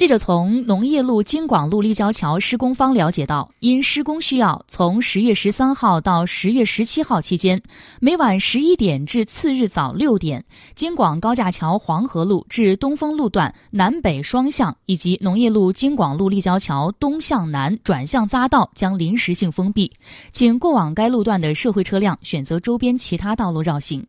记者从农业路京广路立交桥施工方了解到因施工需要从十月十三号到十月十七号期间每晚十一点至次日早六点京广高架桥黄河路至东风路段南北双向以及农业路京广路立交桥东向南转向匝道将临时性封闭请过往该路段的社会车辆选择周边其他道路绕行。